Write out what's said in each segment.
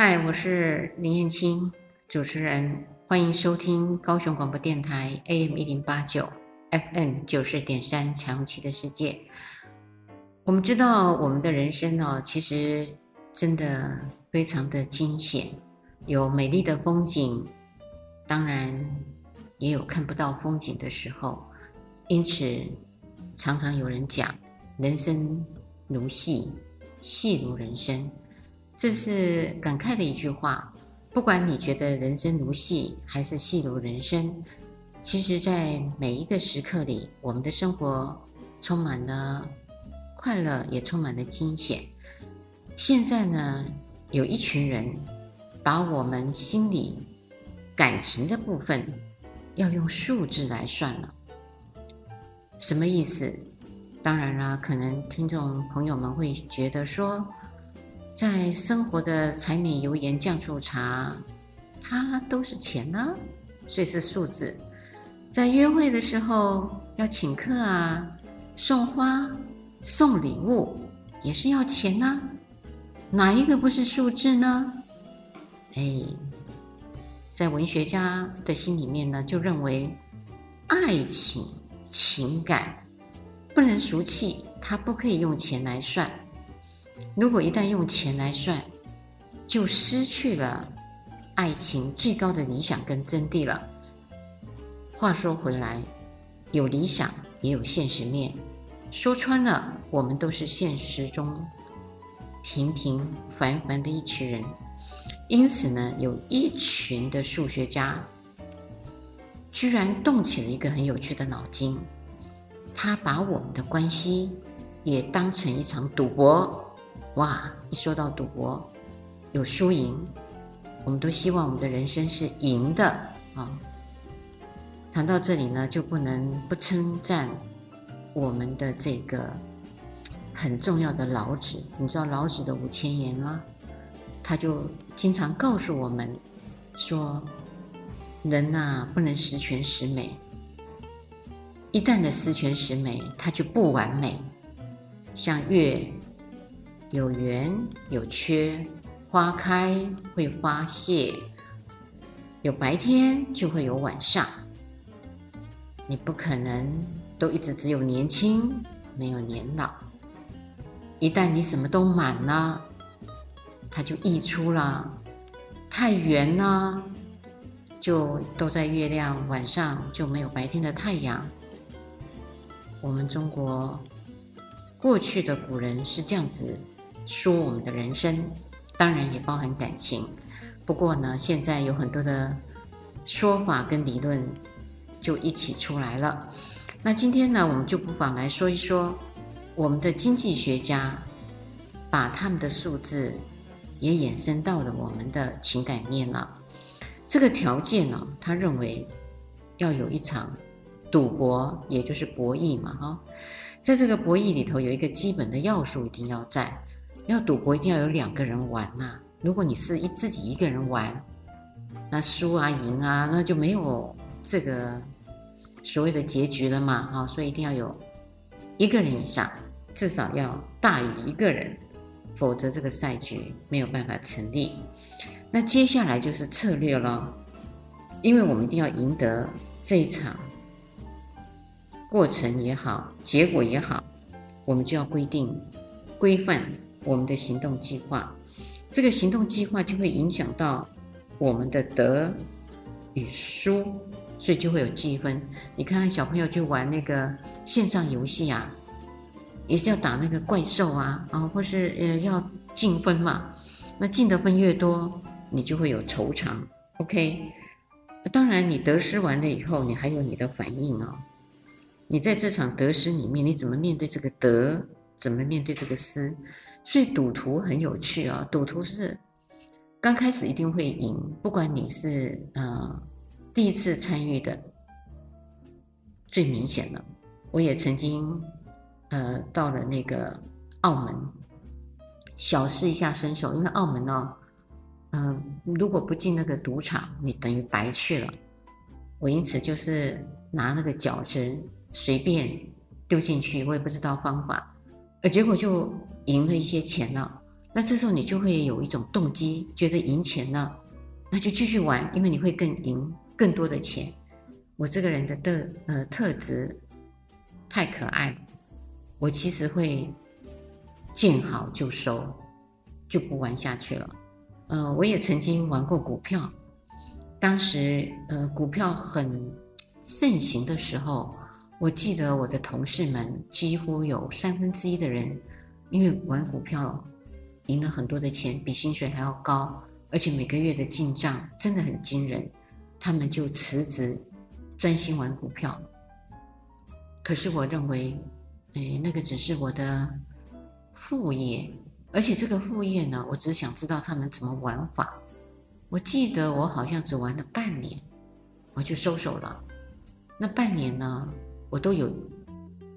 嗨，我是林燕青，主持人，欢迎收听高雄广播电台 AM 一零八九 FM 九四点三彩虹旗的世界。我们知道，我们的人生哦，其实真的非常的惊险，有美丽的风景，当然也有看不到风景的时候。因此，常常有人讲，人生如戏，戏如人生。这是感慨的一句话。不管你觉得人生如戏还是戏如人生，其实，在每一个时刻里，我们的生活充满了快乐，也充满了惊险。现在呢，有一群人把我们心里感情的部分要用数字来算了。什么意思？当然啦，可能听众朋友们会觉得说。在生活的柴米油盐酱醋茶，它都是钱呢、所以是数字。在约会的时候要请客啊，送花、送礼物也是要钱呢、哪一个不是数字呢？哎，在文学家的心里面呢，就认为爱情情感不能俗气，它不可以用钱来算。如果一旦用钱来算，就失去了爱情最高的理想跟真谛了。话说回来，有理想也有现实面，说穿了，我们都是现实中平平凡凡的一群人。因此呢，有一群的数学家居然动起了一个很有趣的脑筋，他把我们的关系也当成一场赌博。哇！一说到赌博，有输赢，我们都希望我们的人生是赢的啊。谈到这里呢，就不能不称赞我们的这个很重要的老子。你知道老子的五千言吗？他就经常告诉我们说，人呐，不能十全十美。一旦的十全十美，它就不完美。像月。有圆有缺，花开会花谢，有白天就会有晚上。你不可能都一直只有年轻，没有年老。一旦你什么都满了，它就溢出了；太圆了，就都在月亮，晚上就没有白天的太阳。我们中国过去的古人是这样子。说我们的人生，当然也包含感情。不过呢，现在有很多的说法跟理论就一起出来了。那今天呢，我们就不妨来说一说我们的经济学家把他们的数字也衍生到了我们的情感面了。这个条件呢，他认为要有一场赌博，也就是博弈嘛，哈。在这个博弈里头，有一个基本的要素一定要在。要赌博一定要有两个人玩呐、如果你是一自己一个人玩，那输啊赢啊，那就没有这个所谓的结局了嘛。哈，所以一定要有一个人以上，至少要大于一个人，否则这个赛局没有办法成立。那接下来就是策略了，因为我们一定要赢得这一场过程也好，结果也好，我们就要规定规范。我们的行动计划，这个行动计划就会影响到我们的得与输，所以就会有积分。你看看小朋友去玩那个线上游戏啊，也是要打那个怪兽啊，啊，或是呃要进分嘛。那进的分越多，你就会有酬偿。OK，当然你得失完了以后，你还有你的反应、哦。你在这场得失里面，你怎么面对这个得？怎么面对这个失？所以赌徒很有趣啊、赌徒是刚开始一定会赢，不管你是呃第一次参与的，最明显了。我也曾经呃到了那个澳门，小试一下身手，因为澳门呢、哦，嗯、如果不进那个赌场，你等于白去了。我因此就是拿那个饺子随便丢进去，我也不知道方法。呃，结果就赢了一些钱了。那这时候你就会有一种动机，觉得赢钱了，那就继续玩，因为你会更赢更多的钱。我这个人的的呃特质太可爱了，我其实会见好就收，就不玩下去了。呃，我也曾经玩过股票，当时呃股票很盛行的时候，我记得我的同事们几乎有三分之一的人，因为玩股票赢了很多的钱，比薪水还要高，而且每个月的进账真的很惊人，他们就辞职，专心玩股票。可是我认为，哎，那个只是我的副业。而且这个副业呢，我只想知道他们怎么玩法。我记得我好像只玩了半年，我就收手了。那半年呢，我都有，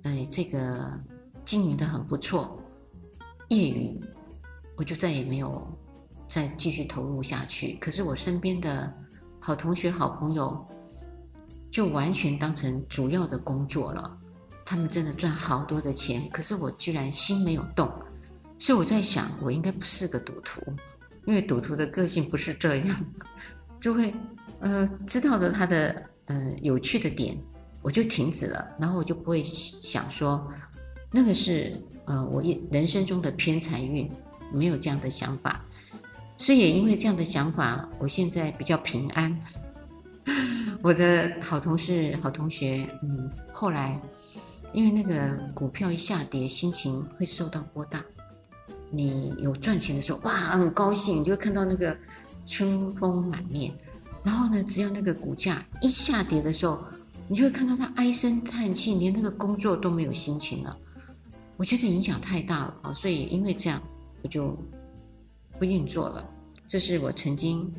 哎，这个经营的很不错，业余，我就再也没有再继续投入下去。可是我身边的好同学、好朋友，就完全当成主要的工作了。他们真的赚好多的钱，可是我居然心没有动。所以我在想，我应该不是个赌徒，因为赌徒的个性不是这样，就会呃知道了他的呃有趣的点，我就停止了，然后我就不会想说那个是呃我一人生中的偏财运，没有这样的想法。所以也因为这样的想法，我现在比较平安。我的好同事、好同学，嗯，后来因为那个股票一下跌，心情会受到波动。你有赚钱的时候，哇，很高兴，你就会看到那个春风满面。然后呢，只要那个股价一下跌的时候，你就会看到他唉声叹气，连那个工作都没有心情了。我觉得影响太大了啊，所以因为这样，我就不运作了。这是我曾经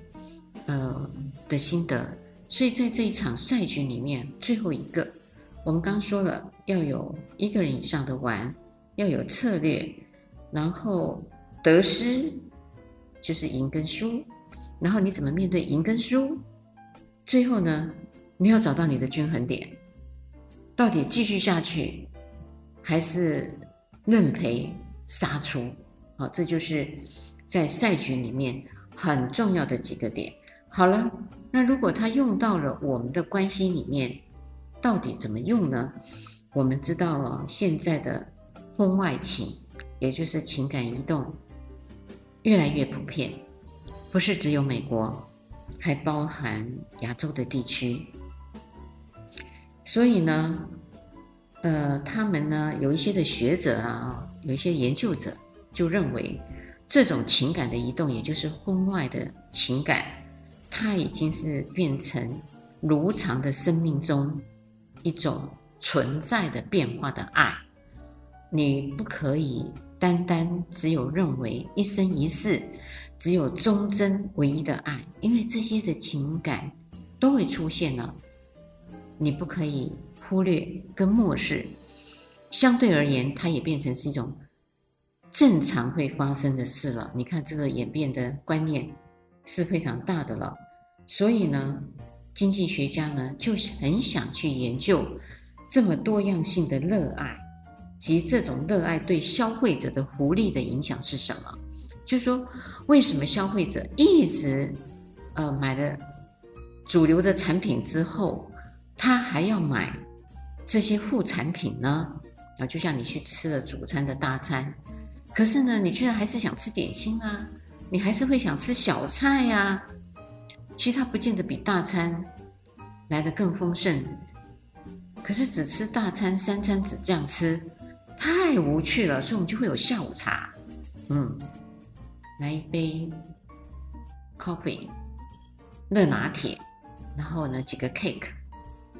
呃的心得。所以在这一场赛局里面，最后一个，我们刚说了，要有一个人以上的玩，要有策略。然后得失就是赢跟输，然后你怎么面对赢跟输？最后呢，你要找到你的均衡点，到底继续下去，还是认赔杀出？好，这就是在赛局里面很重要的几个点。好了，那如果他用到了我们的关系里面，到底怎么用呢？我们知道了现在的婚外情。也就是情感移动越来越普遍，不是只有美国，还包含亚洲的地区。所以呢，呃，他们呢有一些的学者啊，有一些研究者就认为，这种情感的移动，也就是婚外的情感，它已经是变成如常的生命中一种存在的变化的爱，你不可以。单单只有认为一生一世，只有忠贞唯一的爱，因为这些的情感都会出现了，你不可以忽略跟漠视。相对而言，它也变成是一种正常会发生的事了。你看这个演变的观念是非常大的了。所以呢，经济学家呢就很想去研究这么多样性的热爱。及这种热爱对消费者的福利的影响是什么？就是说，为什么消费者一直，呃，买了主流的产品之后，他还要买这些副产品呢？啊，就像你去吃了主餐的大餐，可是呢，你居然还是想吃点心啊？你还是会想吃小菜呀、其实它不见得比大餐来的更丰盛，可是只吃大餐，三餐只这样吃。太无趣了，所以我们就会有下午茶，嗯，来一杯 coffee，热拿铁，然后呢几个 cake，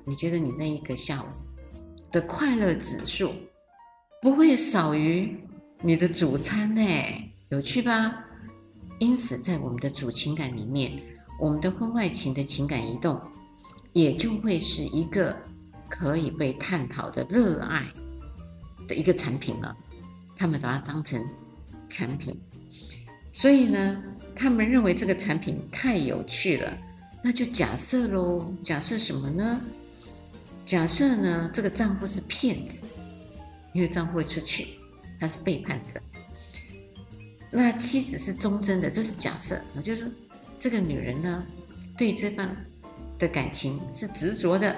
你觉得你那一个下午的快乐指数不会少于你的主餐呢？有趣吧？因此，在我们的主情感里面，我们的婚外情的情感移动，也就会是一个可以被探讨的热爱。的一个产品了，他们把它当成产品，所以呢，他们认为这个产品太有趣了，那就假设喽，假设什么呢？假设呢，这个丈夫是骗子，因为丈夫会出去，他是背叛者。那妻子是忠贞的，这是假设啊，就是说这个女人呢，对这份的感情是执着的。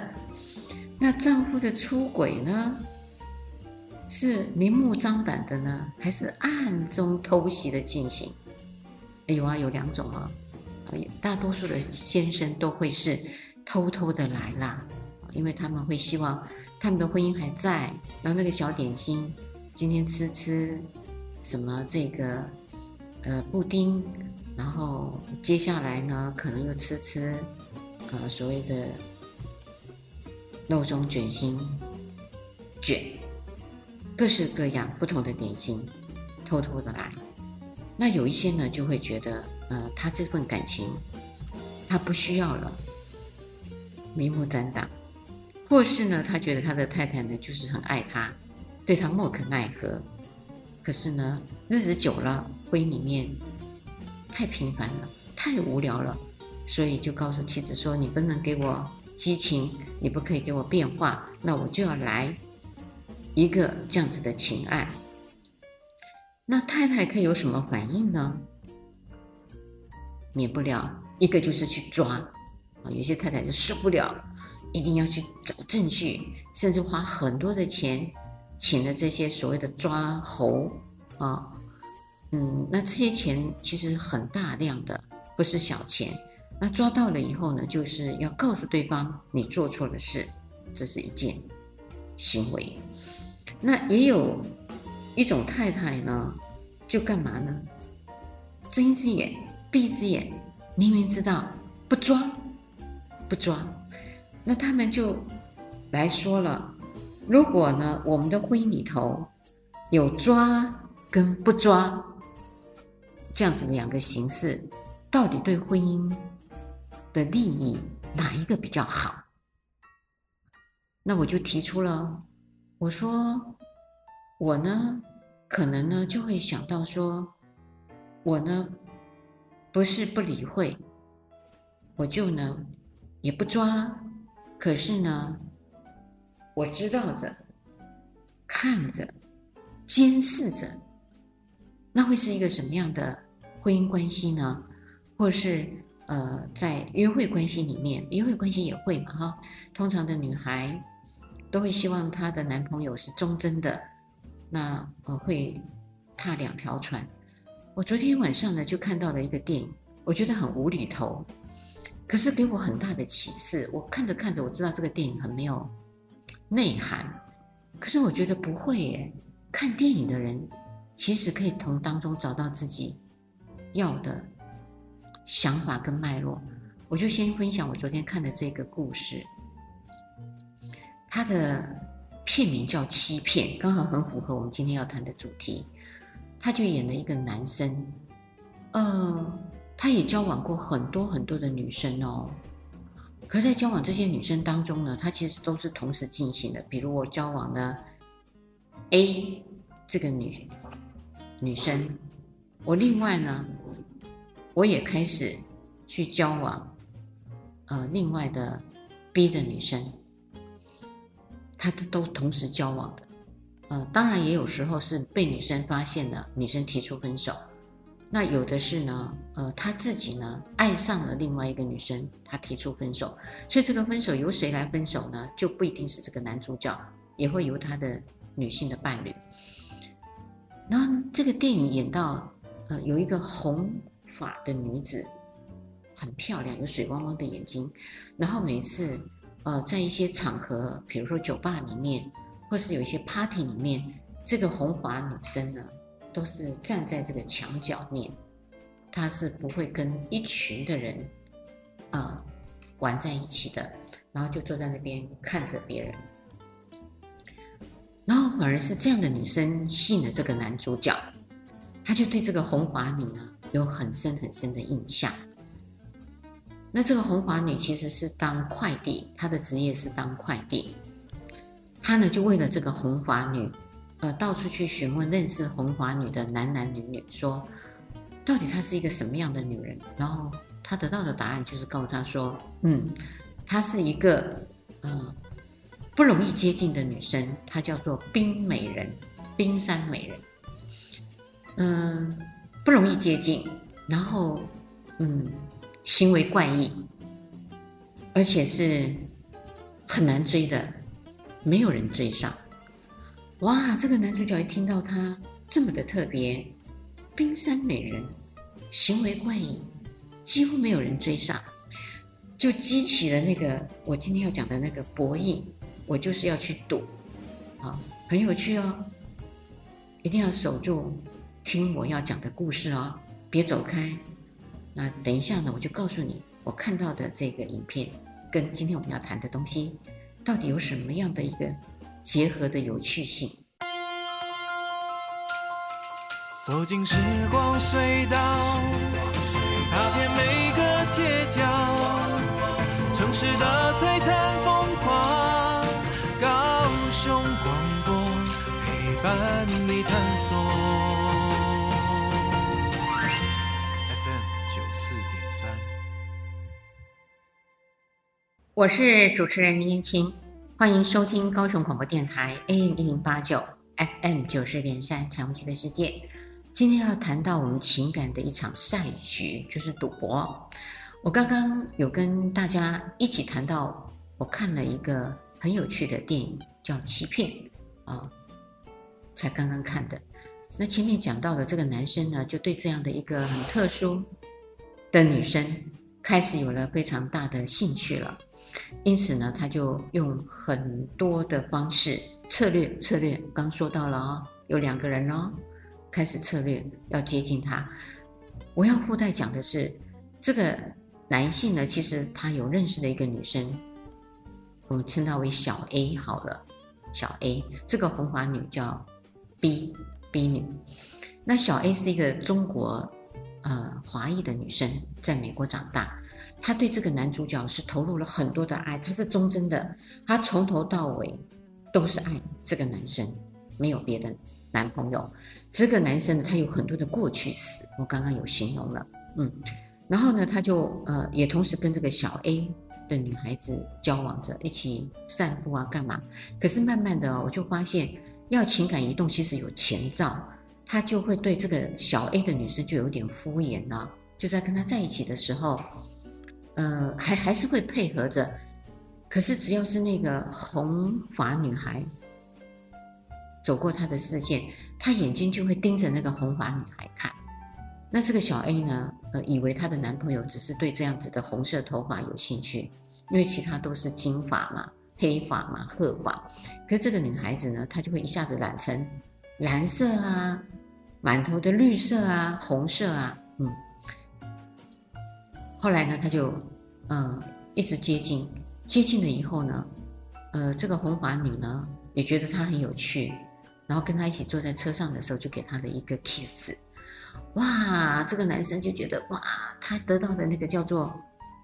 那丈夫的出轨呢，是明目张胆的呢，还是暗中偷袭的进行？有啊，有两种啊，大多数的先生都会是偷偷的来啦，因为他们会希望他们的婚姻还在，然后那个小点心今天吃吃什么这个。呃，布丁，然后接下来呢，可能又吃吃，呃，所谓的肉松卷心卷，各式各样不同的点心，偷偷的来。那有一些呢，就会觉得，呃，他这份感情，他不需要了，明目张胆，或是呢，他觉得他的太太呢，就是很爱他，对他莫可奈何。可是呢，日子久了，婚姻里面太平凡了，太无聊了，所以就告诉妻子说：“你不能给我激情，你不可以给我变化，那我就要来一个这样子的情爱。”那太太可以有什么反应呢？免不了一个就是去抓啊，有些太太就受不了，一定要去找证据，甚至花很多的钱。请了这些所谓的抓猴啊，嗯，那这些钱其实很大量的，不是小钱。那抓到了以后呢，就是要告诉对方你做错了事，这是一件行为。那也有一种太太呢，就干嘛呢？睁一只眼闭一只眼，明明知道不抓不抓，那他们就来说了。如果呢，我们的婚姻里头有抓跟不抓这样子两个形式，到底对婚姻的利益哪一个比较好？那我就提出了，我说我呢，可能呢就会想到说，我呢不是不理会，我就呢也不抓，可是呢。我知道着，看着，监视着，那会是一个什么样的婚姻关系呢？或是呃，在约会关系里面，约会关系也会嘛哈。通常的女孩都会希望她的男朋友是忠贞的，那呃会踏两条船。我昨天晚上呢就看到了一个电影，我觉得很无厘头，可是给我很大的启示。我看着看着，我知道这个电影很没有。内涵，可是我觉得不会耶。看电影的人，其实可以从当中找到自己要的想法跟脉络。我就先分享我昨天看的这个故事，它的片名叫《欺骗》，刚好很符合我们今天要谈的主题。他就演了一个男生，呃，他也交往过很多很多的女生哦。可是，在交往这些女生当中呢，他其实都是同时进行的。比如我交往的 A 这个女女生，我另外呢，我也开始去交往呃另外的 B 的女生，他都同时交往的。呃，当然也有时候是被女生发现了，女生提出分手。那有的是呢，呃，他自己呢爱上了另外一个女生，他提出分手，所以这个分手由谁来分手呢？就不一定是这个男主角，也会由他的女性的伴侣。然后这个电影演到，呃，有一个红发的女子，很漂亮，有水汪汪的眼睛，然后每次，呃，在一些场合，比如说酒吧里面，或是有一些 party 里面，这个红发女生呢。都是站在这个墙角面，他是不会跟一群的人，啊、呃，玩在一起的，然后就坐在那边看着别人，然后反而是这样的女生吸引了这个男主角，他就对这个红华女呢有很深很深的印象。那这个红华女其实是当快递，她的职业是当快递，他呢就为了这个红华女。呃，到处去询问认识红华女的男男女女，说到底她是一个什么样的女人？然后他得到的答案就是告诉他说，嗯，她是一个呃不容易接近的女生，她叫做冰美人，冰山美人。嗯、不容易接近，然后嗯，行为怪异，而且是很难追的，没有人追上。哇，这个男主角一听到他这么的特别，冰山美人，行为怪异，几乎没有人追上，就激起了那个我今天要讲的那个博弈，我就是要去赌，啊，很有趣哦，一定要守住听我要讲的故事哦，别走开。那等一下呢，我就告诉你我看到的这个影片跟今天我们要谈的东西到底有什么样的一个。结合的有趣性。走进时光隧道，踏遍每个街角，城市的璀璨风光，高雄广播陪伴你探索。FM 九四点三，我是主持人林燕青。欢迎收听高雄广播电台 AM 一零八九 FM 九十点三《彩虹旗的世界》。今天要谈到我们情感的一场赛局，就是赌博。我刚刚有跟大家一起谈到，我看了一个很有趣的电影，叫《欺骗》啊，才刚刚看的。那前面讲到的这个男生呢，就对这样的一个很特殊的女生，开始有了非常大的兴趣了。因此呢，他就用很多的方式策略策略，刚说到了哦，有两个人哦，开始策略要接近他。我要附带讲的是，这个男性呢，其实他有认识的一个女生，我们称她为小 A 好了，小 A 这个红发女叫 B B 女，那小 A 是一个中国呃华裔的女生，在美国长大。他对这个男主角是投入了很多的爱，他是忠贞的，他从头到尾都是爱这个男生，没有别的男朋友。这个男生呢，他有很多的过去史，我刚刚有形容了，嗯，然后呢，他就呃也同时跟这个小 A 的女孩子交往着，一起散步啊，干嘛？可是慢慢的，我就发现要情感移动，其实有前兆，他就会对这个小 A 的女生就有点敷衍了，就在跟他在一起的时候。呃，还还是会配合着，可是只要是那个红发女孩走过他的视线，他眼睛就会盯着那个红发女孩看。那这个小 A 呢，呃，以为她的男朋友只是对这样子的红色头发有兴趣，因为其他都是金发嘛、黑发嘛、褐发。可是这个女孩子呢，她就会一下子染成蓝色啊、满头的绿色啊、红色啊，嗯。后来呢，他就，呃，一直接近，接近了以后呢，呃，这个红发女呢也觉得他很有趣，然后跟他一起坐在车上的时候，就给他的一个 kiss，哇，这个男生就觉得哇，他得到的那个叫做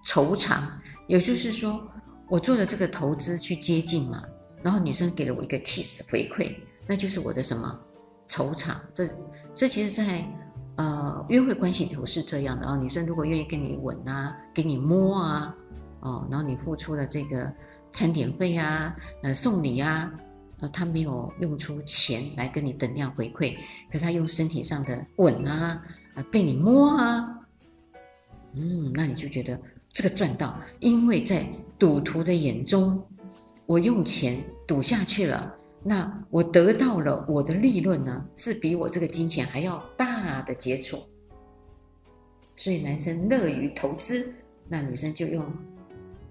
酬偿，也就是说，我做了这个投资去接近嘛，然后女生给了我一个 kiss 回馈，那就是我的什么酬偿？这这其实，在。呃，约会关系里头是这样的啊，女生如果愿意跟你吻啊，给你摸啊，哦，然后你付出了这个餐点费啊，呃，送礼啊，呃，他没有用出钱来跟你等量回馈，可他用身体上的吻啊，呃，被你摸啊，嗯，那你就觉得这个赚到，因为在赌徒的眼中，我用钱赌下去了。那我得到了我的利润呢，是比我这个金钱还要大的接触，所以男生乐于投资，那女生就用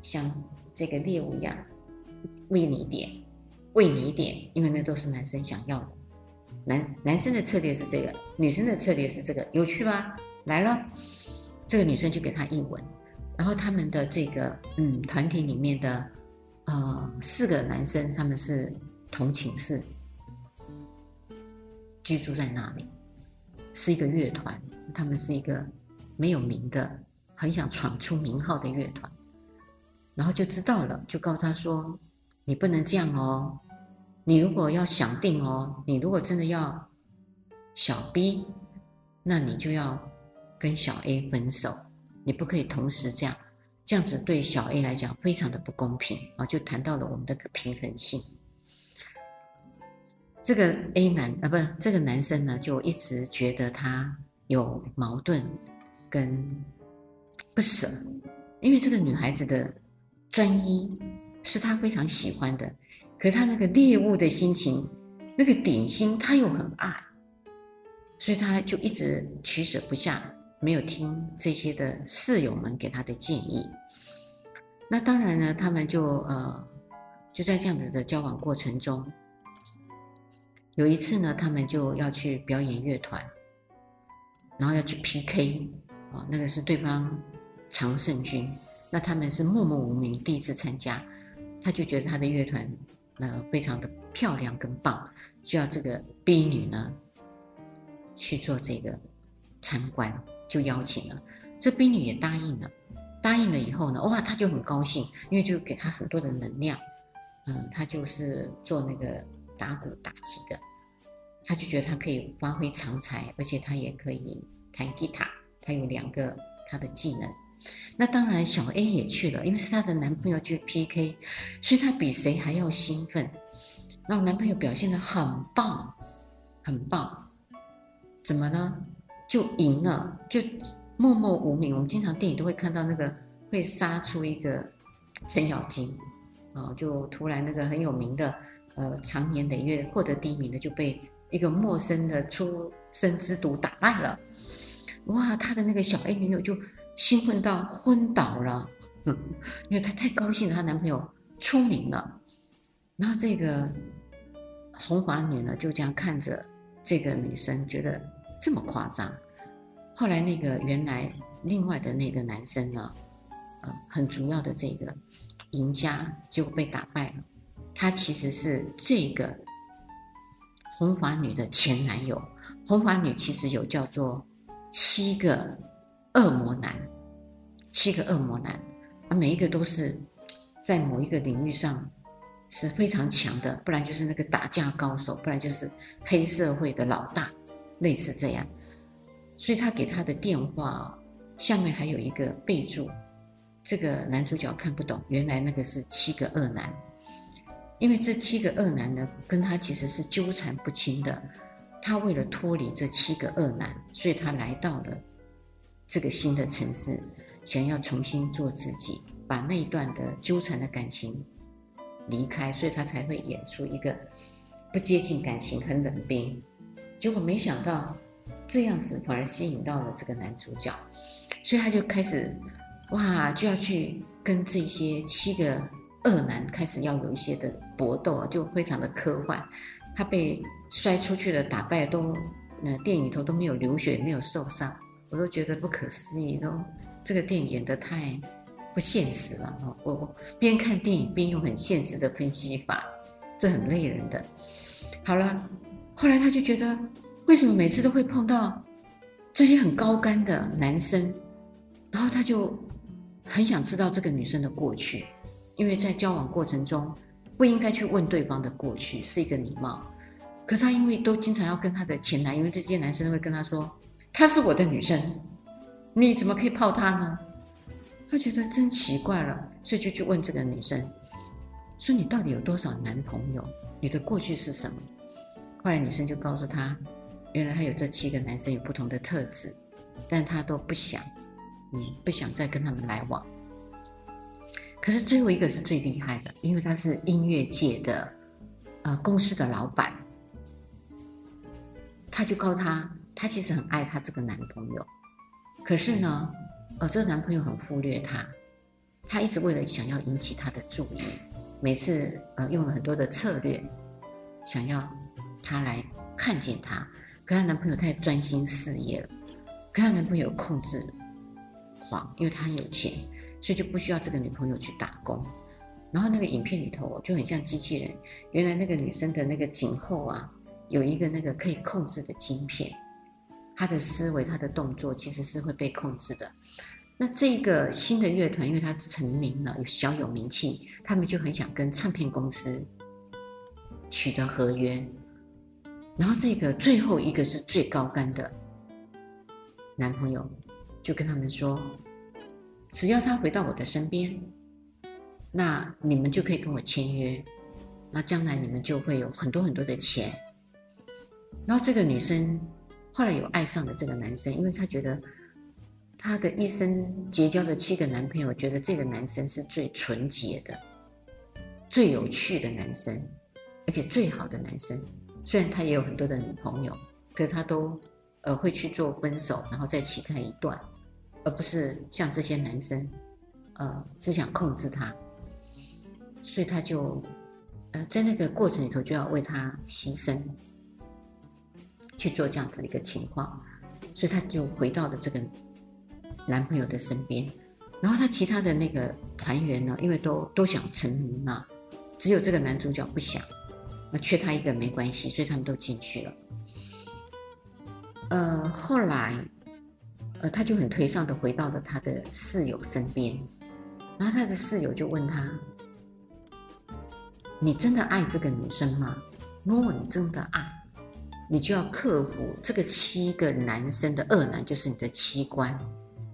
像这个猎物一样喂你一点，喂你一点，因为那都是男生想要的。男男生的策略是这个，女生的策略是这个，有趣吧？来了，这个女生就给他一吻，然后他们的这个嗯团体里面的呃四个男生，他们是。同寝室，居住在那里，是一个乐团。他们是一个没有名的，很想闯出名号的乐团。然后就知道了，就告诉他说：“你不能这样哦，你如果要想定哦，你如果真的要小 B，那你就要跟小 A 分手，你不可以同时这样，这样子对小 A 来讲非常的不公平啊！”就谈到了我们的平衡性。这个 A 男啊，不这个男生呢，就一直觉得他有矛盾跟不舍，因为这个女孩子的专一是他非常喜欢的，可他那个猎物的心情，那个点心他又很爱，所以他就一直取舍不下，没有听这些的室友们给他的建议。那当然呢，他们就呃就在这样子的交往过程中，有一次呢，他们就要去表演乐团。然后要去 PK，啊，那个是对方常胜军，那他们是默默无名，第一次参加，他就觉得他的乐团呃非常的漂亮跟棒，需要这个 B 女呢去做这个参观，就邀请了，这 B 女也答应了，答应了以后呢，哇，他就很高兴，因为就给他很多的能量，嗯，他就是做那个打鼓打击的。他就觉得他可以发挥长才，而且他也可以弹吉他，他有两个他的技能。那当然，小 A 也去了，因为是她的男朋友去 PK，所以她比谁还要兴奋。然后男朋友表现得很棒，很棒，怎么呢？就赢了，就默默无名。我们经常电影都会看到那个会杀出一个程咬金啊，就突然那个很有名的呃长年累月获得第一名的就被。一个陌生的初生之犊打败了，哇！他的那个小 A 女友就兴奋到昏倒了，因为她太高兴了，她男朋友出名了。然后这个红发女呢，就这样看着这个女生，觉得这么夸张。后来那个原来另外的那个男生呢，呃，很主要的这个赢家就被打败了。他其实是这个。红发女的前男友，红发女其实有叫做七个恶魔男，七个恶魔男，啊，每一个都是在某一个领域上是非常强的，不然就是那个打架高手，不然就是黑社会的老大，类似这样。所以他给他的电话下面还有一个备注，这个男主角看不懂，原来那个是七个恶男。因为这七个恶男呢，跟他其实是纠缠不清的。他为了脱离这七个恶男，所以他来到了这个新的城市，想要重新做自己，把那一段的纠缠的感情离开，所以他才会演出一个不接近感情、很冷冰。结果没想到这样子反而吸引到了这个男主角，所以他就开始哇，就要去跟这些七个。恶男开始要有一些的搏斗啊，就非常的科幻。他被摔出去了，打败都，那电影里头都没有流血，没有受伤，我都觉得不可思议。都这个电影演得太不现实了。我我边看电影边用很现实的分析法，这很累人的。好了，后来他就觉得，为什么每次都会碰到这些很高干的男生？然后他就很想知道这个女生的过去。因为在交往过程中，不应该去问对方的过去，是一个礼貌。可他因为都经常要跟他的前男友，因为这些男生会跟他说：“她是我的女生，你怎么可以泡她呢？”他觉得真奇怪了，所以就去问这个女生，说：“你到底有多少男朋友？你的过去是什么？”后来女生就告诉他，原来他有这七个男生有不同的特质，但他都不想，嗯，不想再跟他们来往。可是最后一个是最厉害的，因为他是音乐界的，呃，公司的老板。他就告诉他，他其实很爱他这个男朋友，可是呢，呃，这个男朋友很忽略他，他一直为了想要引起他的注意，每次呃用了很多的策略，想要他来看见他，可他男朋友太专心事业了，可他男朋友控制狂，因为他很有钱。所以就不需要这个女朋友去打工，然后那个影片里头就很像机器人。原来那个女生的那个颈后啊，有一个那个可以控制的晶片，她的思维、她的动作其实是会被控制的。那这个新的乐团，因为它成名了，有小有名气，他们就很想跟唱片公司取得合约。然后这个最后一个是最高干的男朋友，就跟他们说。只要他回到我的身边，那你们就可以跟我签约，那将来你们就会有很多很多的钱。然后这个女生后来有爱上了这个男生，因为她觉得她的一生结交的七个男朋友，觉得这个男生是最纯洁的、最有趣的男生，而且最好的男生。虽然他也有很多的女朋友，可是他都呃会去做分手，然后再期待一段，而不是像这些男生，呃只想控制他，所以他就呃在那个过程里头就要为他牺牲，去做这样子的一个情况，所以他就回到了这个男朋友的身边，然后他其他的那个团员呢，因为都都想成名嘛，只有这个男主角不想。那缺他一个没关系，所以他们都进去了。呃，后来，呃，他就很颓丧的回到了他的室友身边，然后他的室友就问他：“你真的爱这个女生吗？如果你真的爱，你就要克服这个七个男生的恶男，就是你的七关，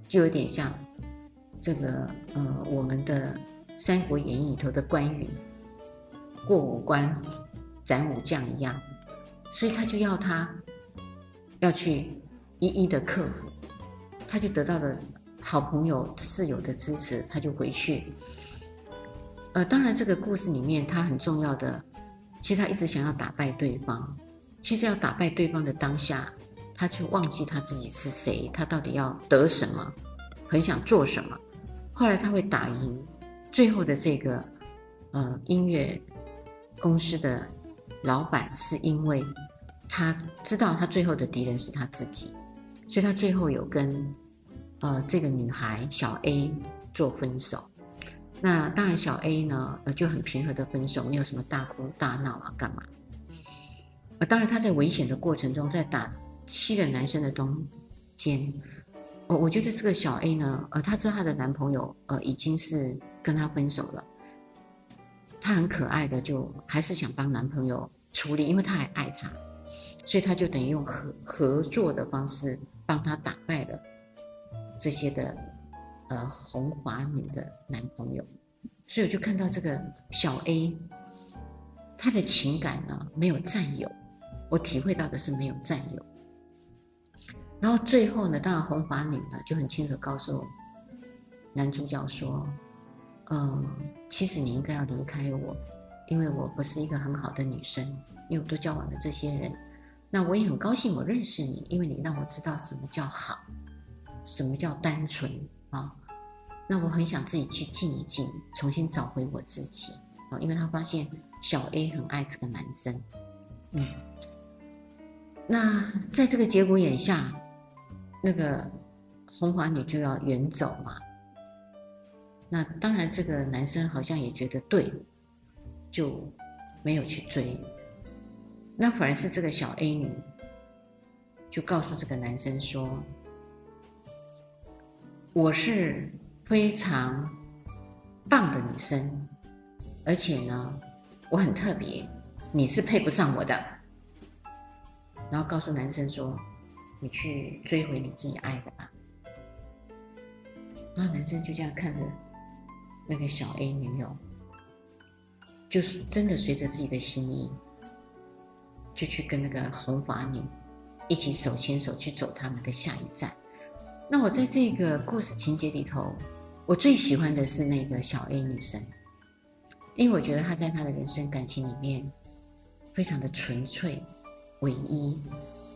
就有点像这个呃我们的《三国演义》里头的关羽过五关。”斩五将一样，所以他就要他要去一一的克服，他就得到了好朋友室友的支持，他就回去。呃，当然这个故事里面他很重要的，其实他一直想要打败对方，其实要打败对方的当下，他却忘记他自己是谁，他到底要得什么，很想做什么。后来他会打赢最后的这个呃音乐公司的。老板是因为他知道他最后的敌人是他自己，所以他最后有跟呃这个女孩小 A 做分手。那当然小 A 呢呃就很平和的分手，没有什么大哭大闹啊干嘛。呃当然他在危险的过程中，在打七个男生的中间，我我觉得这个小 A 呢呃她知道她的男朋友呃已经是跟她分手了，她很可爱的就还是想帮男朋友。处理，因为他还爱他，所以他就等于用合合作的方式帮他打败了这些的呃红华女的男朋友，所以我就看到这个小 A，他的情感呢没有占有，我体会到的是没有占有。然后最后呢，当然红发女呢就很清楚告诉男主角说，嗯、其实你应该要离开我。因为我不是一个很好的女生，因为我都交往了这些人，那我也很高兴我认识你，因为你让我知道什么叫好，什么叫单纯啊。那我很想自己去静一静，重新找回我自己啊。因为他发现小 A 很爱这个男生，嗯。那在这个节骨眼下，那个红华女就要远走嘛。那当然，这个男生好像也觉得对。就没有去追，那反而是这个小 A 女就告诉这个男生说：“我是非常棒的女生，而且呢，我很特别，你是配不上我的。”然后告诉男生说：“你去追回你自己爱的吧。”然后男生就这样看着那个小 A 女友。就是真的随着自己的心意，就去跟那个红发女一起手牵手去走他们的下一站。那我在这个故事情节里头，我最喜欢的是那个小 A 女生，因为我觉得她在她的人生感情里面非常的纯粹、唯一。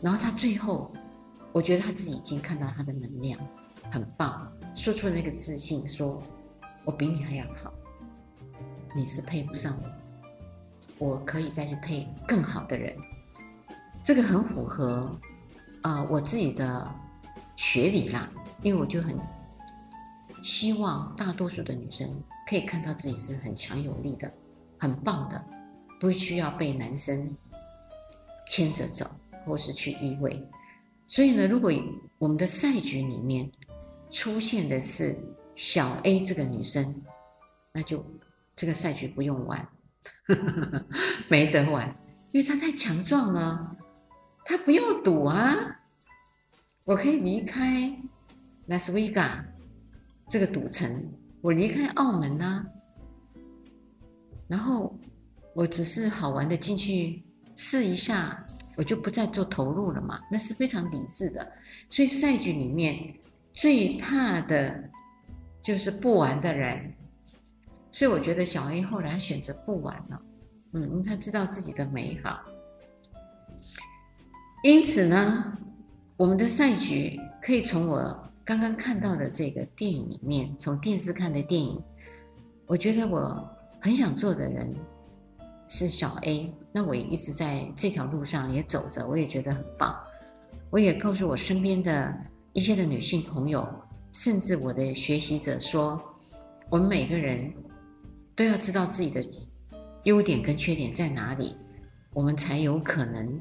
然后她最后，我觉得她自己已经看到她的能量很棒，说出了那个自信，说我比你还要好。你是配不上我，我可以再去配更好的人，这个很符合，呃，我自己的学理啦。因为我就很希望大多数的女生可以看到自己是很强有力的，很棒的，不需要被男生牵着走，或是去依偎。所以呢，如果我们的赛局里面出现的是小 A 这个女生，那就。这个赛局不用玩，没得玩，因为她太强壮了。他不要赌啊，我可以离开拉斯维加这个赌城，我离开澳门啊。然后我只是好玩的进去试一下，我就不再做投入了嘛，那是非常理智的。所以赛局里面最怕的就是不玩的人，所以我觉得小 A 后来选择不玩了，嗯，因为他知道自己的美好。因此呢，我们的赛局可以从我刚刚看到的这个电影里面，从电视看的电影，我觉得我很想做的人。是小 A，那我也一直在这条路上也走着，我也觉得很棒。我也告诉我身边的一些的女性朋友，甚至我的学习者说，我们每个人都要知道自己的优点跟缺点在哪里，我们才有可能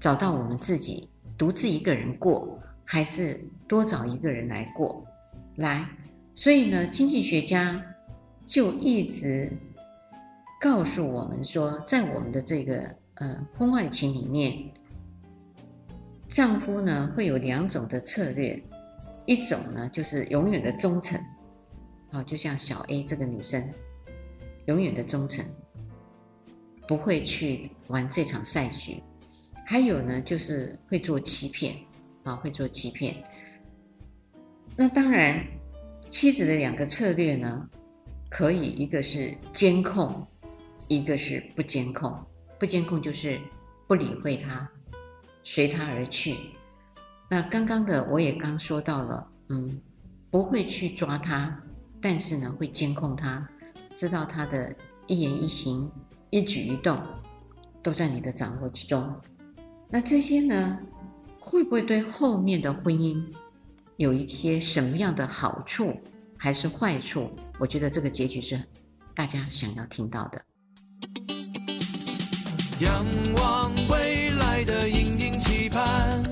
找到我们自己独自一个人过，还是多找一个人来过来。所以呢，经济学家就一直。告诉我们说，在我们的这个呃婚外情里面，丈夫呢会有两种的策略，一种呢就是永远的忠诚，啊，就像小 A 这个女生，永远的忠诚，不会去玩这场赛局；还有呢就是会做欺骗，啊，会做欺骗。那当然，妻子的两个策略呢，可以一个是监控。一个是不监控，不监控就是不理会他，随他而去。那刚刚的我也刚说到了，嗯，不会去抓他，但是呢会监控他，知道他的一言一行、一举一动都在你的掌握之中。那这些呢，会不会对后面的婚姻有一些什么样的好处，还是坏处？我觉得这个结局是大家想要听到的。仰望未来的隐隐期盼，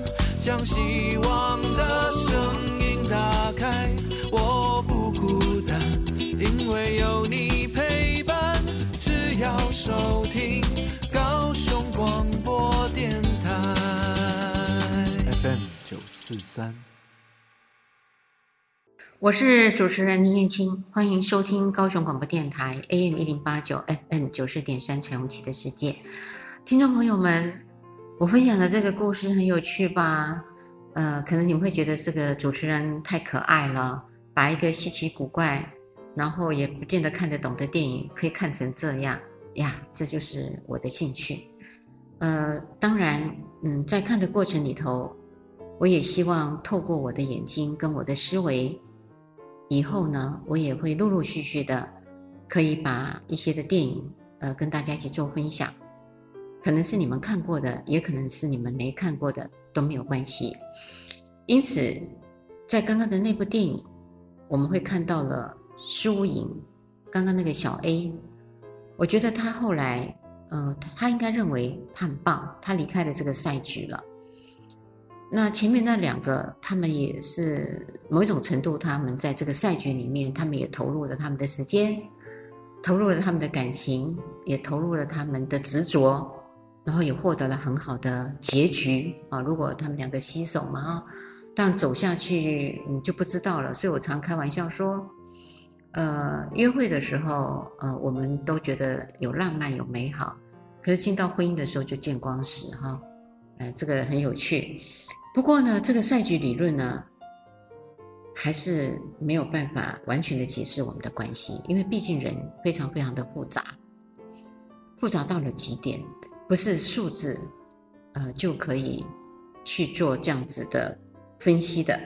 将希望的声音打开。我不孤单，因为有你陪伴。只要收听三，我是主持人林燕青，欢迎收听高雄广播电台 AM 一零八九 FM 九四点三彩虹旗的世界。听众朋友们，我分享的这个故事很有趣吧？呃，可能你们会觉得这个主持人太可爱了，把一个稀奇古怪，然后也不见得看得懂的电影，可以看成这样呀，这就是我的兴趣。呃，当然，嗯，在看的过程里头，我也希望透过我的眼睛跟我的思维，以后呢，我也会陆陆续续的，可以把一些的电影，呃，跟大家一起做分享。可能是你们看过的，也可能是你们没看过的，都没有关系。因此，在刚刚的那部电影，我们会看到了输赢。刚刚那个小 A，我觉得他后来，呃，他应该认为他很棒，他离开了这个赛局了。那前面那两个，他们也是某一种程度，他们在这个赛局里面，他们也投入了他们的时间，投入了他们的感情，也投入了他们的执着。然后也获得了很好的结局啊！如果他们两个携手嘛啊，但走下去你就不知道了。所以我常开玩笑说，呃，约会的时候，呃，我们都觉得有浪漫有美好，可是进到婚姻的时候就见光死哈。呃，这个很有趣。不过呢，这个赛局理论呢，还是没有办法完全的解释我们的关系，因为毕竟人非常非常的复杂，复杂到了极点。不是数字，呃，就可以去做这样子的分析的。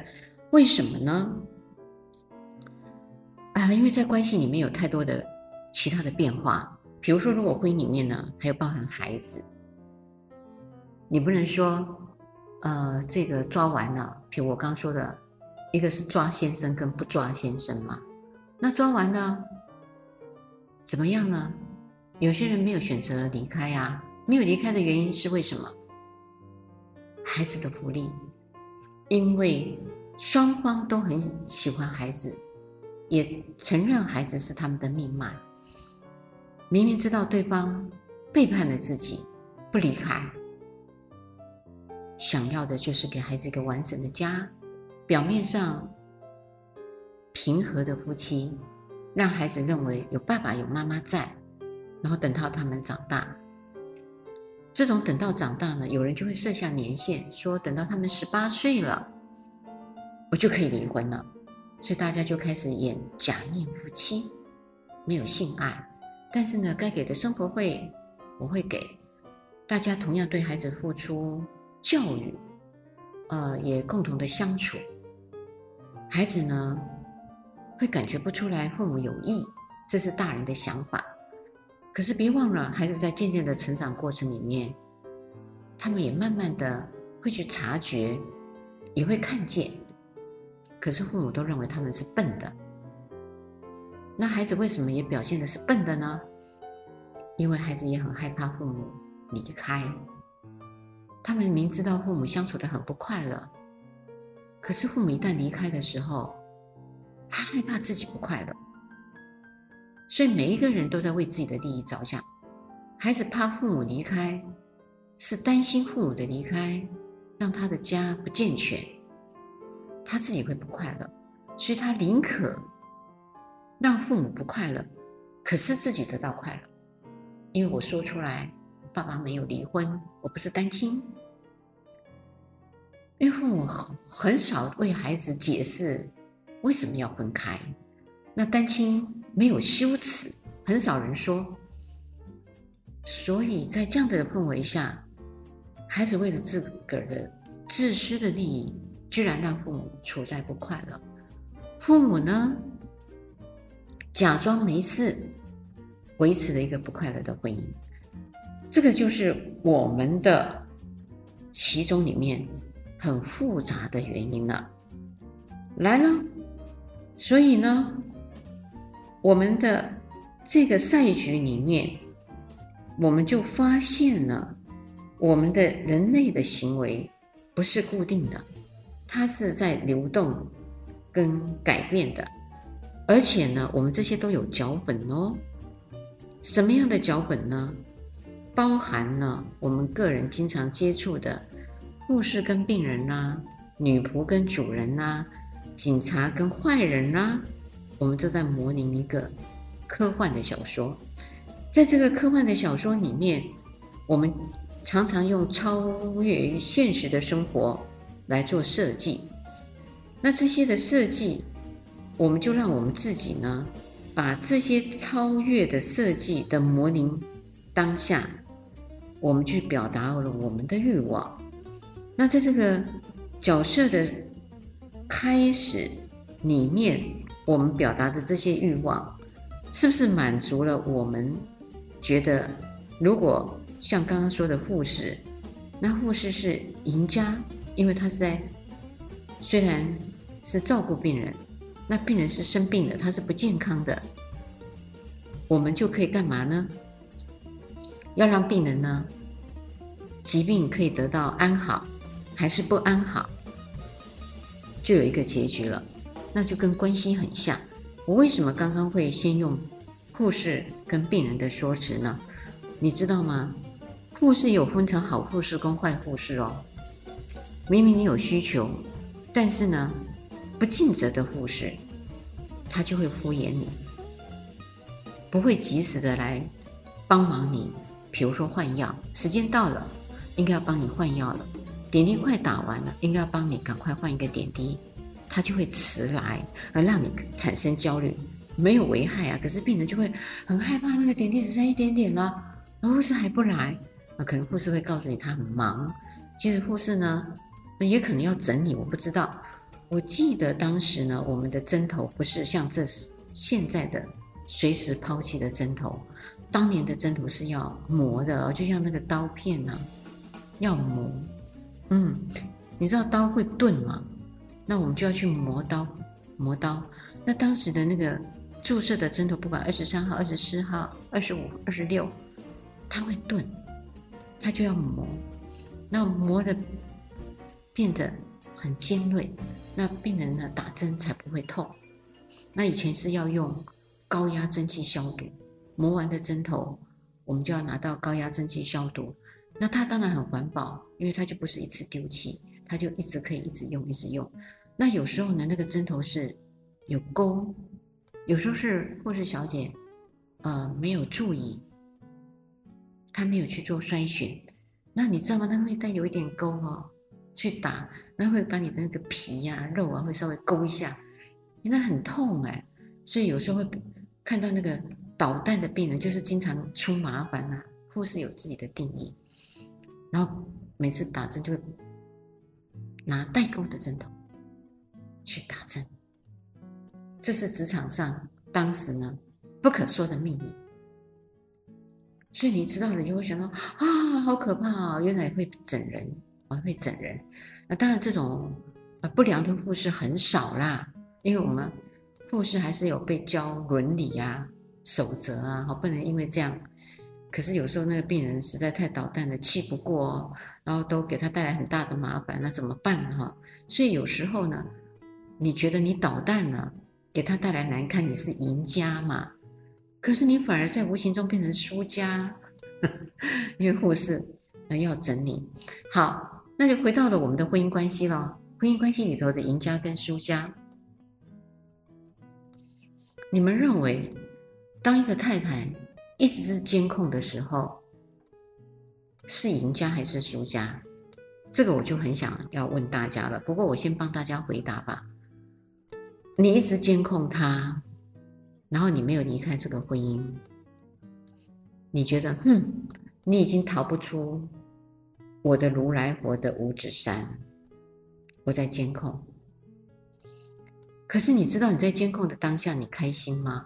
为什么呢？啊，因为在关系里面有太多的其他的变化。比如说，如果婚姻里面呢，还有包含孩子，你不能说，呃，这个抓完了，比如我刚说的，一个是抓先生跟不抓先生嘛。那抓完了，怎么样呢？有些人没有选择离开呀。没有离开的原因是为什么？孩子的福利，因为双方都很喜欢孩子，也承认孩子是他们的命脉。明明知道对方背叛了自己，不离开，想要的就是给孩子一个完整的家。表面上平和的夫妻，让孩子认为有爸爸有妈妈在，然后等到他们长大。这种等到长大呢，有人就会设下年限，说等到他们十八岁了，我就可以离婚了。所以大家就开始演假面夫妻，没有性爱，但是呢，该给的生活费我会给，大家同样对孩子付出教育，呃，也共同的相处，孩子呢会感觉不出来父母有意，这是大人的想法。可是别忘了，孩子在渐渐的成长过程里面，他们也慢慢的会去察觉，也会看见。可是父母都认为他们是笨的。那孩子为什么也表现的是笨的呢？因为孩子也很害怕父母离开。他们明知道父母相处得很不快乐，可是父母一旦离开的时候，他害怕自己不快乐。所以每一个人都在为自己的利益着想，孩子怕父母离开，是担心父母的离开让他的家不健全，他自己会不快乐，所以他宁可让父母不快乐，可是自己得到快乐，因为我说出来，爸爸没有离婚，我不是单亲，因为父母很很少为孩子解释为什么要分开，那单亲。没有羞耻，很少人说。所以在这样的氛围下，孩子为了自个儿的自私的利益，居然让父母处在不快乐。父母呢，假装没事，维持了一个不快乐的婚姻。这个就是我们的其中里面很复杂的原因了。来了，所以呢？我们的这个赛局里面，我们就发现了，我们的人类的行为不是固定的，它是在流动跟改变的，而且呢，我们这些都有脚本哦。什么样的脚本呢？包含了我们个人经常接触的护士跟病人呐、女仆跟主人呐、警察跟坏人呐、我们都在模拟一个科幻的小说，在这个科幻的小说里面，我们常常用超越于现实的生活来做设计。那这些的设计，我们就让我们自己呢，把这些超越的设计的模拟当下，我们去表达了我们的欲望。那在这个角色的开始里面。我们表达的这些欲望，是不是满足了我们觉得，如果像刚刚说的护士，那护士是赢家，因为他是在虽然是照顾病人，那病人是生病的，他是不健康的，我们就可以干嘛呢？要让病人呢，疾病可以得到安好，还是不安好，就有一个结局了。那就跟关系很像。我为什么刚刚会先用护士跟病人的说辞呢？你知道吗？护士有分成好护士跟坏护士哦。明明你有需求，但是呢，不尽责的护士，他就会敷衍你，不会及时的来帮忙你。比如说换药，时间到了，应该要帮你换药了；点滴快打完了，应该要帮你赶快换一个点滴。他就会迟来，而让你产生焦虑，没有危害啊。可是病人就会很害怕，那个点滴只剩一点点了，而护士还不来，那可能护士会告诉你他很忙。其实护士呢，也可能要整理，我不知道。我记得当时呢，我们的针头不是像这是现在的随时抛弃的针头，当年的针头是要磨的，就像那个刀片呐、要磨。嗯，你知道刀会钝吗？那我们就要去磨刀，磨刀。那当时的那个注射的针头，不管二十三号、二十四号、二十五、二十六，它会钝，它就要磨。那磨的变得很尖锐，那病人呢打针才不会痛。那以前是要用高压蒸汽消毒，磨完的针头，我们就要拿到高压蒸汽消毒。那它当然很环保，因为它就不是一次丢弃，它就一直可以一直用，一直用。那有时候呢，那个针头是有钩，有时候是护士小姐，呃，没有注意，她没有去做筛选，那你知道吗？它会带有一点钩哦，去打，那会把你的那个皮呀、肉啊，会稍微勾一下，那很痛哎。所以有时候会看到那个捣蛋的病人，就是经常出麻烦、啊。护士有自己的定义，然后每次打针就会拿带钩的针头去打针，这是职场上当时呢不可说的秘密。所以你知道了，你会想到啊，好可怕啊！原来会整人，啊，会整人。那当然，这种呃不良的护士很少啦，因为我们护士还是有被教伦理啊、守则啊，好，不能因为这样。可是有时候那个病人实在太捣蛋了，气不过，然后都给他带来很大的麻烦，那怎么办哈？所以有时候呢，你觉得你捣蛋了，给他带来难堪，你是赢家嘛？可是你反而在无形中变成输家，因为护士要整你。好，那就回到了我们的婚姻关系了。婚姻关系里头的赢家跟输家，你们认为，当一个太太一直是监控的时候，是赢家还是输家？这个我就很想要问大家了。不过我先帮大家回答吧。你一直监控他，然后你没有离开这个婚姻，你觉得，哼，你已经逃不出我的如来佛的五指山，我在监控。可是你知道你在监控的当下，你开心吗？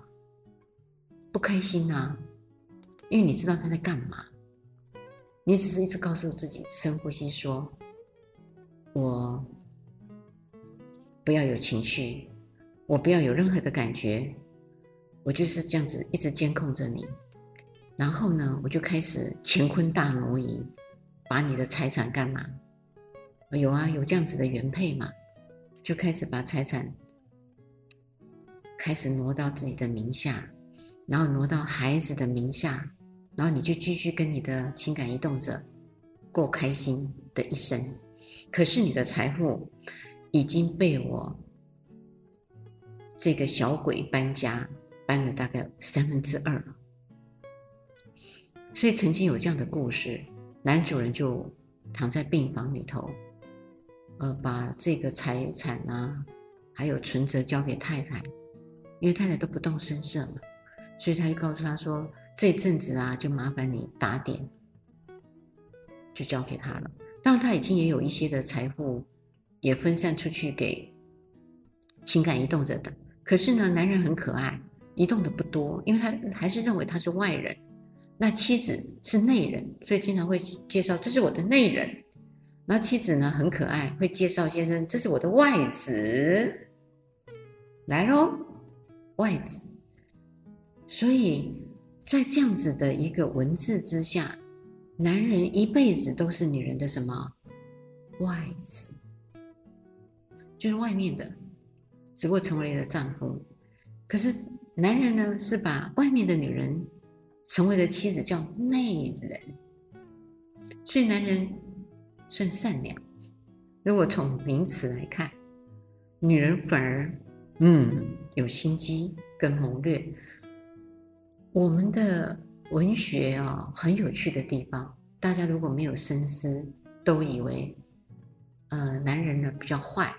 不开心啊。因为你知道他在干嘛，你只是一直告诉自己深呼吸，说：“我不要有情绪，我不要有任何的感觉，我就是这样子一直监控着你。然后呢，我就开始乾坤大挪移，把你的财产干嘛？有啊，有这样子的原配嘛，就开始把财产开始挪到自己的名下，然后挪到孩子的名下。”然后你就继续跟你的情感移动者过开心的一生，可是你的财富已经被我这个小鬼搬家搬了大概三分之二了。所以曾经有这样的故事，男主人就躺在病房里头，呃，把这个财产啊，还有存折交给太太，因为太太都不动声色嘛，所以他就告诉他说。这一阵子啊，就麻烦你打点，就交给他了。当然，他已经也有一些的财富，也分散出去给情感移动着的。可是呢，男人很可爱，移动的不多，因为他还是认为他是外人。那妻子是内人，所以经常会介绍，这是我的内人。然后妻子呢很可爱，会介绍先生，这是我的外子。来喽，外子。所以。在这样子的一个文字之下，男人一辈子都是女人的什么外子，就是外面的，只不过成为了丈夫。可是男人呢，是把外面的女人成为了妻子，叫内人。所以男人算善良。如果从名词来看，女人反而嗯有心机跟谋略。我们的文学啊，很有趣的地方，大家如果没有深思，都以为，呃，男人呢比较坏，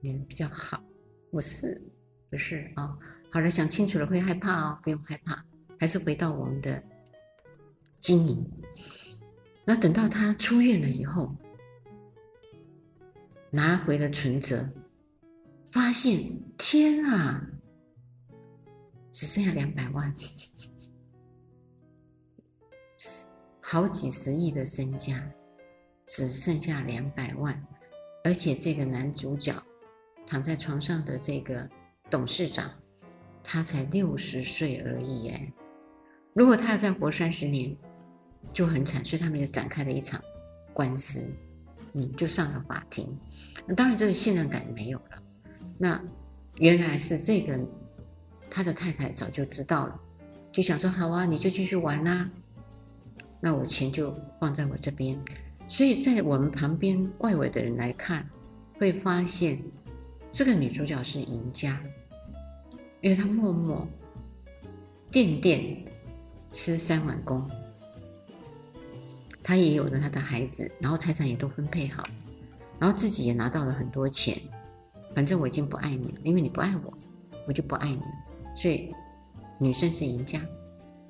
女人比较好，不是，不是啊。好了，想清楚了会害怕哦，不用害怕，还是回到我们的经营。那等到他出院了以后，拿回了存折，发现天啊！只剩下两百万，好几十亿的身家，只剩下两百万，而且这个男主角躺在床上的这个董事长，他才六十岁而已哎，如果他要再活三十年，就很惨，所以他们就展开了一场官司，嗯，就上了法庭。那当然，这个信任感没有了。那原来是这个。他的太太早就知道了，就想说：“好啊，你就继续玩呐，那我钱就放在我这边。”所以在我们旁边外围的人来看，会发现这个女主角是赢家，因为她默默、垫垫吃三碗公，他也有了他的孩子，然后财产也都分配好，然后自己也拿到了很多钱。反正我已经不爱你了，因为你不爱我，我就不爱你了。所以女生是赢家，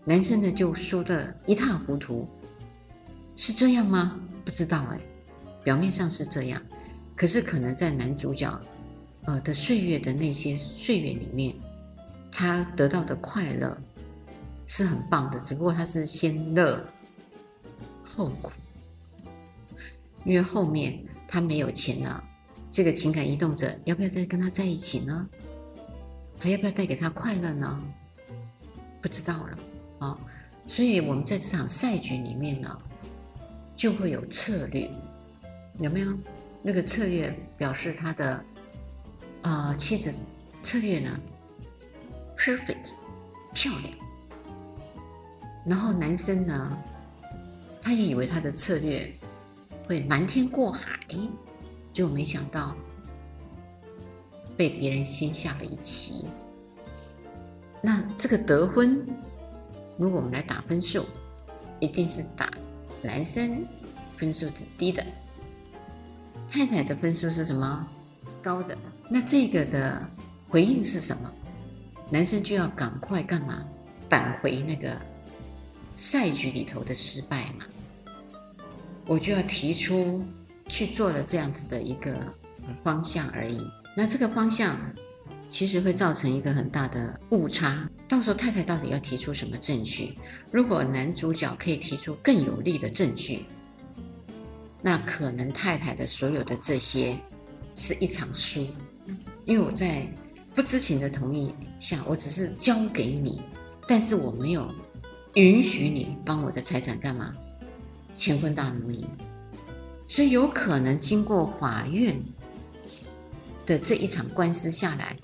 男生呢就输得一塌糊涂，是这样吗？不知道哎，表面上是这样，可是可能在男主角呃的岁月的那些岁月里面，他得到的快乐是很棒的，只不过他是先乐后苦，因为后面他没有钱了。这个情感移动者要不要再跟他在一起呢？还要不要带给他快乐呢？不知道了啊、所以我们在这场赛局里面呢，就会有策略，有没有？那个策略表示他的呃妻子策略呢，perfect 漂亮。然后男生呢，他也以为他的策略会瞒天过海。就没想到被别人先下了一棋。那这个得分，如果我们来打分数，一定是打男生分数是低的，太太的分数是什么？高的。那这个的回应是什么？男生就要赶快干嘛？返回那个赛局里头的失败嘛。我就要提出。去做了这样子的一个方向而已，那这个方向其实会造成一个很大的误差。到时候太太到底要提出什么证据？如果男主角可以提出更有力的证据，那可能太太的所有的这些是一场输，因为我在不知情的同意下，我只是交给你，但是我没有允许你帮我的财产干嘛？乾坤大挪移。所以有可能经过法院的这一场官司下来，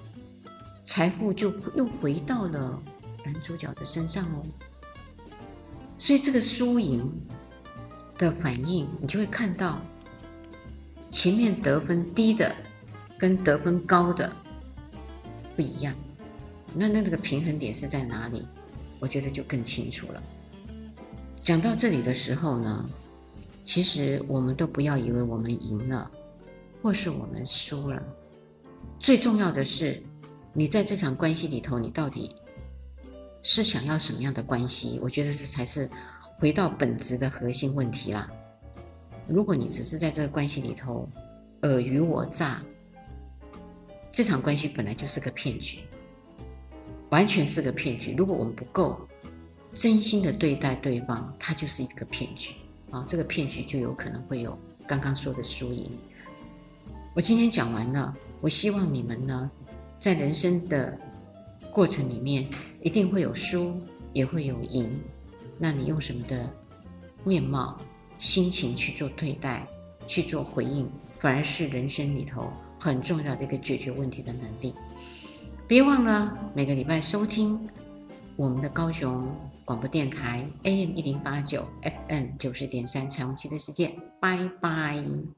财富就又回到了男主角的身上哦。所以这个输赢的反应，你就会看到前面得分低的跟得分高的不一样。那那那个平衡点是在哪里？我觉得就更清楚了。讲到这里的时候呢，其实我们都不要以为我们赢了，或是我们输了。最重要的是，你在这场关系里头，你到底是想要什么样的关系？我觉得这才是回到本质的核心问题啦。如果你只是在这个关系里头尔虞我诈，这场关系本来就是个骗局，完全是个骗局。如果我们不够真心的对待对方，它就是一个骗局。啊、这个骗局就有可能会有刚刚说的输赢。我今天讲完了，我希望你们呢，在人生的过程里面，一定会有输，也会有赢。那你用什么的面貌、心情去做对待、去做回应，反而是人生里头很重要的一个解决问题的能力。别忘了每个礼拜收听我们的高雄。广播电台 AM 一零八九 FM 九十点三，彩虹旗的世界，拜拜。